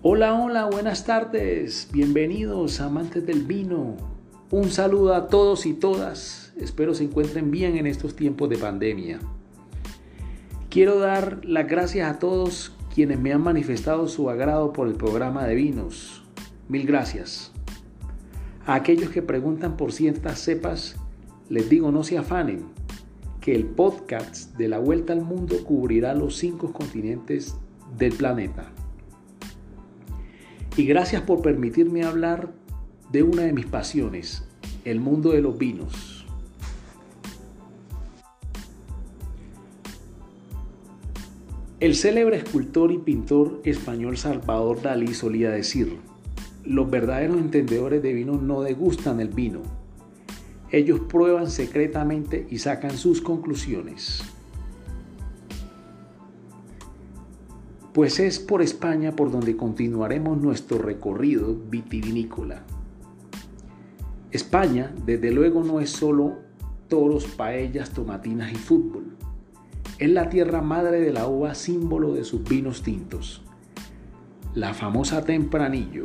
Hola, hola, buenas tardes. Bienvenidos amantes del vino. Un saludo a todos y todas. Espero se encuentren bien en estos tiempos de pandemia. Quiero dar las gracias a todos quienes me han manifestado su agrado por el programa de vinos. Mil gracias. A aquellos que preguntan por ciertas cepas, les digo no se afanen, que el podcast de la Vuelta al Mundo cubrirá los cinco continentes del planeta. Y gracias por permitirme hablar de una de mis pasiones, el mundo de los vinos. El célebre escultor y pintor español Salvador Dalí solía decir, los verdaderos entendedores de vino no degustan el vino, ellos prueban secretamente y sacan sus conclusiones. Pues es por España por donde continuaremos nuestro recorrido vitivinícola. España, desde luego, no es solo toros, paellas, tomatinas y fútbol. Es la tierra madre de la uva, símbolo de sus vinos tintos. La famosa Tempranillo,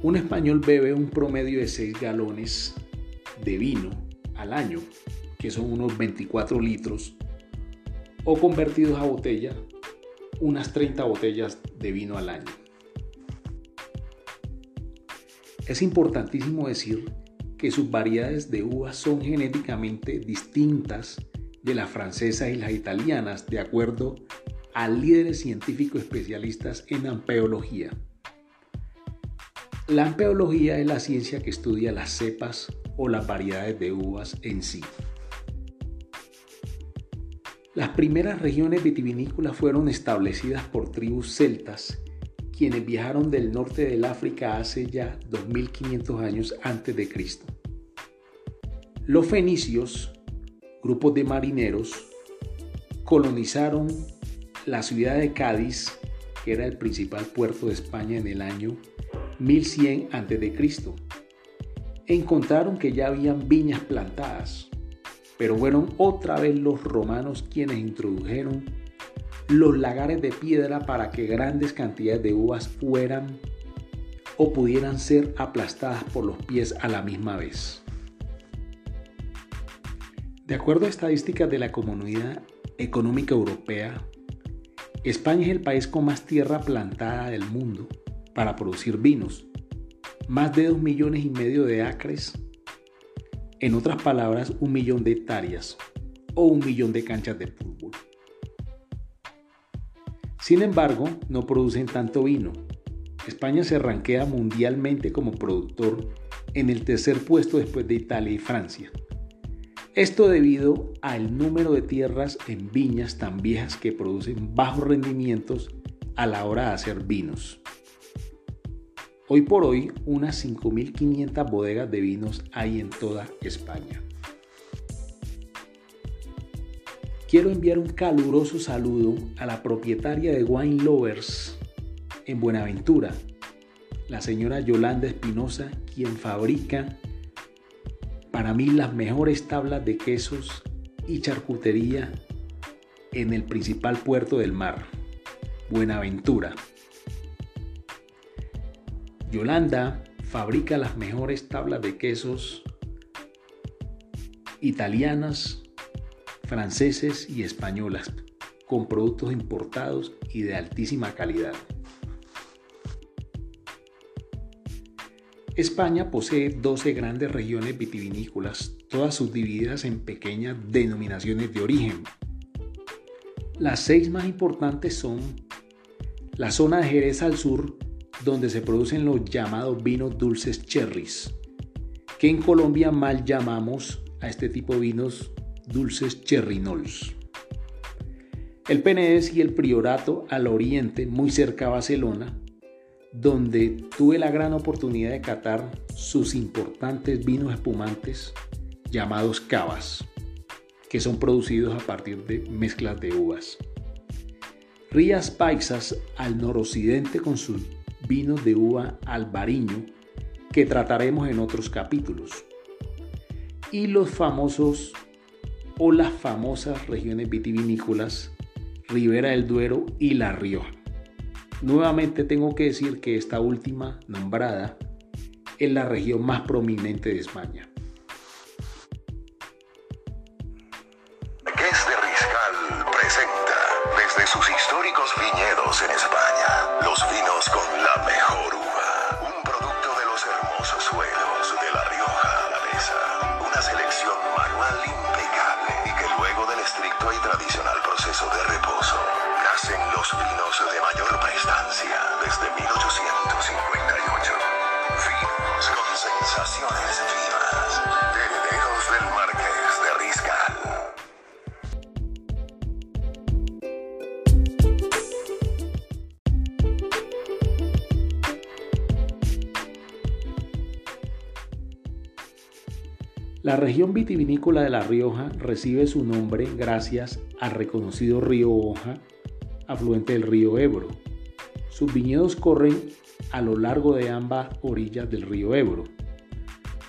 Un español bebe un promedio de 6 galones de vino al año, que son unos 24 litros, o convertidos a botella, unas 30 botellas de vino al año. Es importantísimo decir que sus variedades de uvas son genéticamente distintas de las francesas y las italianas, de acuerdo a líderes científicos especialistas en ampeología. La ampeología es la ciencia que estudia las cepas o las variedades de uvas en sí. Las primeras regiones vitivinícolas fueron establecidas por tribus celtas, quienes viajaron del norte del África hace ya 2500 años antes de Cristo. Los fenicios, grupos de marineros, colonizaron la ciudad de Cádiz, que era el principal puerto de España en el año 1100 a.C., encontraron que ya habían viñas plantadas, pero fueron otra vez los romanos quienes introdujeron los lagares de piedra para que grandes cantidades de uvas fueran o pudieran ser aplastadas por los pies a la misma vez. De acuerdo a estadísticas de la Comunidad Económica Europea, España es el país con más tierra plantada del mundo para producir vinos, más de 2 millones y medio de acres, en otras palabras, un millón de hectáreas o un millón de canchas de fútbol. Sin embargo, no producen tanto vino. España se ranquea mundialmente como productor en el tercer puesto después de Italia y Francia. Esto debido al número de tierras en viñas tan viejas que producen bajos rendimientos a la hora de hacer vinos. Hoy por hoy, unas 5.500 bodegas de vinos hay en toda España. Quiero enviar un caluroso saludo a la propietaria de Wine Lovers en Buenaventura, la señora Yolanda Espinosa, quien fabrica para mí las mejores tablas de quesos y charcutería en el principal puerto del mar, Buenaventura. Yolanda fabrica las mejores tablas de quesos italianas, franceses y españolas, con productos importados y de altísima calidad. España posee 12 grandes regiones vitivinícolas, todas subdivididas en pequeñas denominaciones de origen. Las seis más importantes son la zona de Jerez al sur, donde se producen los llamados vinos dulces cherries, que en Colombia mal llamamos a este tipo de vinos dulces cherrinols. El Penedés y el Priorato al oriente, muy cerca a Barcelona, donde tuve la gran oportunidad de catar sus importantes vinos espumantes llamados cavas, que son producidos a partir de mezclas de uvas. Rías Paisas al noroccidente con sus vinos de uva albariño, que trataremos en otros capítulos. Y los famosos o las famosas regiones vitivinícolas Ribera del Duero y La Rioja. Nuevamente tengo que decir que esta última nombrada es la región más prominente de España. La región vitivinícola de La Rioja recibe su nombre gracias al reconocido río Hoja, afluente del río Ebro. Sus viñedos corren a lo largo de ambas orillas del río Ebro,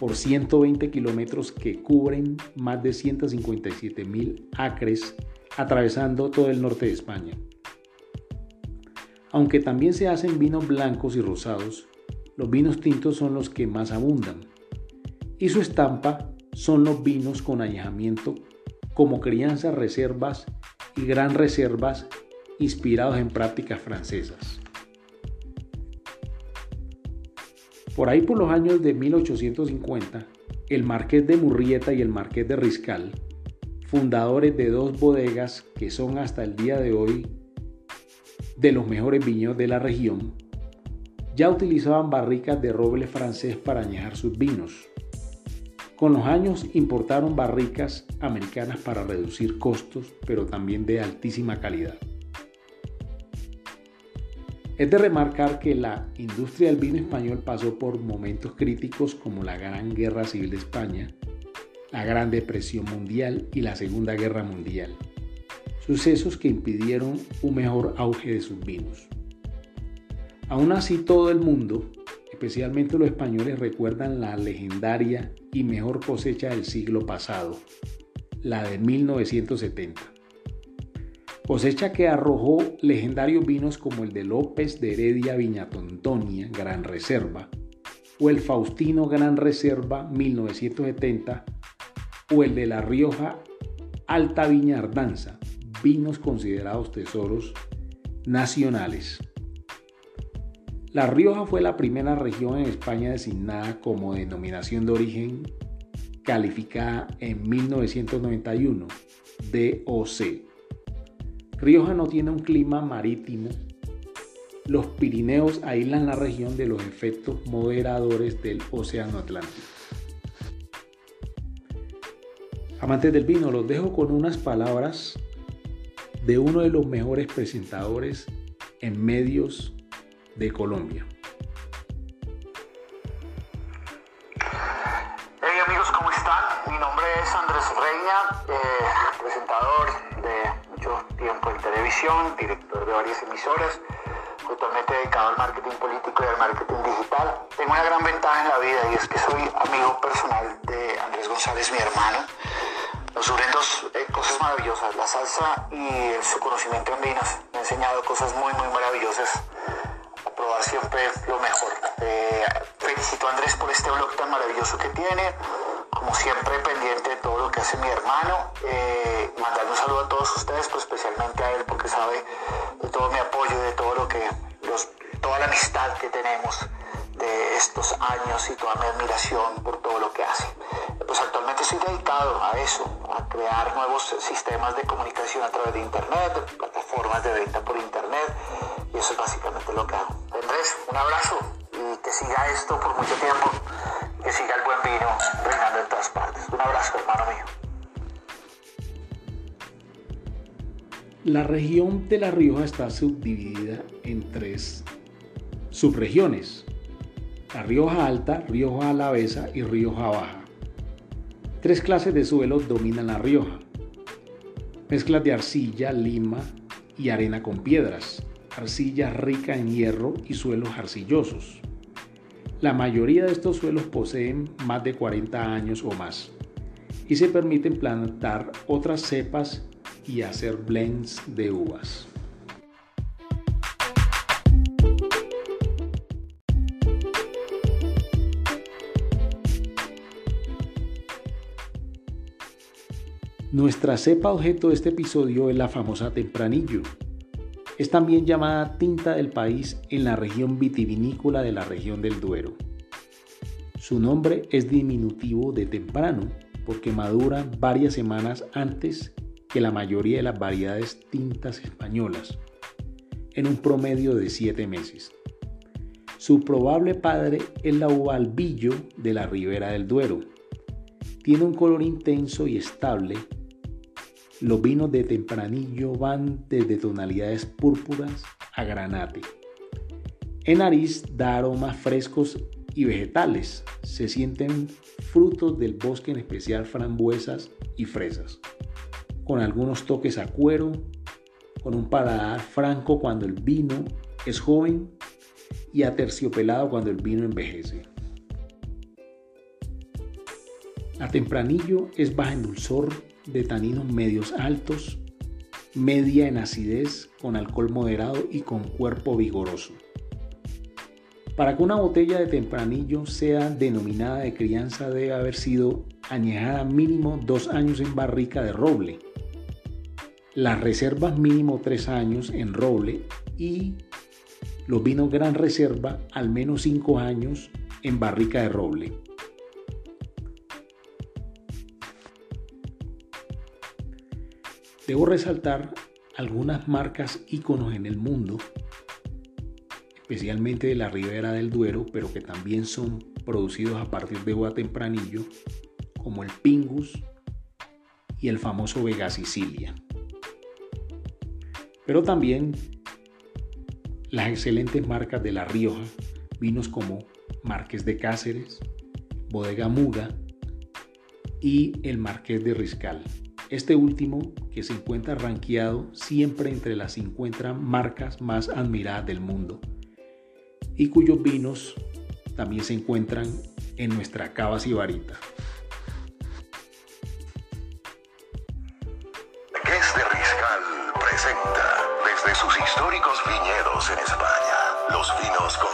por 120 kilómetros que cubren más de 157 mil acres, atravesando todo el norte de España. Aunque también se hacen vinos blancos y rosados, los vinos tintos son los que más abundan, y su estampa son los vinos con añejamiento como crianzas reservas y gran reservas inspirados en prácticas francesas. Por ahí por los años de 1850, el marqués de Murrieta y el marqués de Riscal, fundadores de dos bodegas que son hasta el día de hoy de los mejores viñedos de la región, ya utilizaban barricas de roble francés para añejar sus vinos. Con los años importaron barricas americanas para reducir costos, pero también de altísima calidad. Es de remarcar que la industria del vino español pasó por momentos críticos como la Gran Guerra Civil de España, la Gran Depresión Mundial y la Segunda Guerra Mundial, sucesos que impidieron un mejor auge de sus vinos. Aún así todo el mundo, especialmente los españoles, recuerdan la legendaria y mejor cosecha del siglo pasado, la de 1970 cosecha que arrojó legendarios vinos como el de López de Heredia Viñatontonia, Gran Reserva, o el Faustino Gran Reserva 1970, o el de La Rioja Alta Viñardanza, vinos considerados tesoros nacionales. La Rioja fue la primera región en España designada como denominación de origen calificada en 1991, DOC Rioja no tiene un clima marítimo. Los Pirineos aíslan la región de los efectos moderadores del Océano Atlántico. Amantes del vino, los dejo con unas palabras de uno de los mejores presentadores en medios de Colombia. Hey amigos, ¿cómo están? Mi nombre es Andrés Reina, eh, presentador de tiempo en televisión, director de varias emisoras, totalmente dedicado al marketing político y al marketing digital. Tengo una gran ventaja en la vida y es que soy amigo personal de Andrés González, mi hermano. Nos unen dos eh, cosas maravillosas, la salsa y su conocimiento en vinos. Me ha enseñado cosas muy, muy maravillosas. Siempre lo mejor. Eh, felicito a Andrés por este blog tan maravilloso que tiene como siempre pendiente de todo lo que hace mi hermano. Eh, mandarle un saludo a todos ustedes, pues especialmente a él porque sabe de todo mi apoyo, de todo lo que, toda la amistad que tenemos, de estos años y toda mi admiración por todo lo que hace. Pues actualmente estoy dedicado a eso, a crear nuevos sistemas de comunicación a través de Internet, plataformas de venta por Internet, y eso es básicamente lo que hago. Andrés, un abrazo y que siga esto por mucho tiempo, que siga el buen vino reinando en todas partes. Un abrazo, hermano mío. La región de La Rioja está subdividida en tres subregiones. La Rioja Alta, Rioja Alavesa y Rioja Baja. Tres clases de suelos dominan La Rioja. Mezclas de arcilla, lima y arena con piedras. Arcilla rica en hierro y suelos arcillosos. La mayoría de estos suelos poseen más de 40 años o más y se permiten plantar otras cepas y hacer blends de uvas. Nuestra cepa objeto de este episodio es la famosa tempranillo. Es también llamada tinta del país en la región vitivinícola de la región del Duero. Su nombre es diminutivo de temprano porque madura varias semanas antes que la mayoría de las variedades tintas españolas, en un promedio de 7 meses. Su probable padre es la uva albillo de la ribera del Duero. Tiene un color intenso y estable los vinos de tempranillo van desde tonalidades púrpuras a granate. En nariz da aromas frescos y vegetales. Se sienten frutos del bosque, en especial frambuesas y fresas, con algunos toques a cuero, con un paladar franco cuando el vino es joven y aterciopelado cuando el vino envejece. La tempranillo es baja en dulzor de taninos medios altos, media en acidez, con alcohol moderado y con cuerpo vigoroso. Para que una botella de tempranillo sea denominada de crianza debe haber sido añejada mínimo dos años en barrica de roble. Las reservas mínimo tres años en roble y los vinos gran reserva al menos cinco años en barrica de roble. Debo resaltar algunas marcas íconos en el mundo, especialmente de la ribera del Duero, pero que también son producidos a partir de uva tempranillo, como el Pingus y el famoso Vega Sicilia. Pero también las excelentes marcas de La Rioja, vinos como Marqués de Cáceres, Bodega Muga y el Marqués de Riscal. Este último que se encuentra rankeado siempre entre las 50 marcas más admiradas del mundo y cuyos vinos también se encuentran en nuestra cava sibarita. Es de Riscal presenta desde sus históricos viñedos en España los vinos con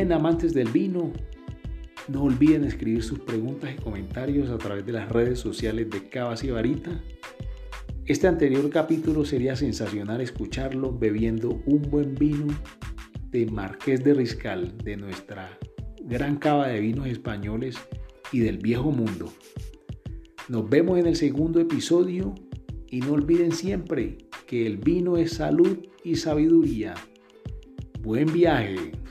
Amantes del vino, no olviden escribir sus preguntas y comentarios a través de las redes sociales de Cavas y Varita. Este anterior capítulo sería sensacional escucharlo bebiendo un buen vino de Marqués de Riscal, de nuestra gran cava de vinos españoles y del viejo mundo. Nos vemos en el segundo episodio y no olviden siempre que el vino es salud y sabiduría. Buen viaje.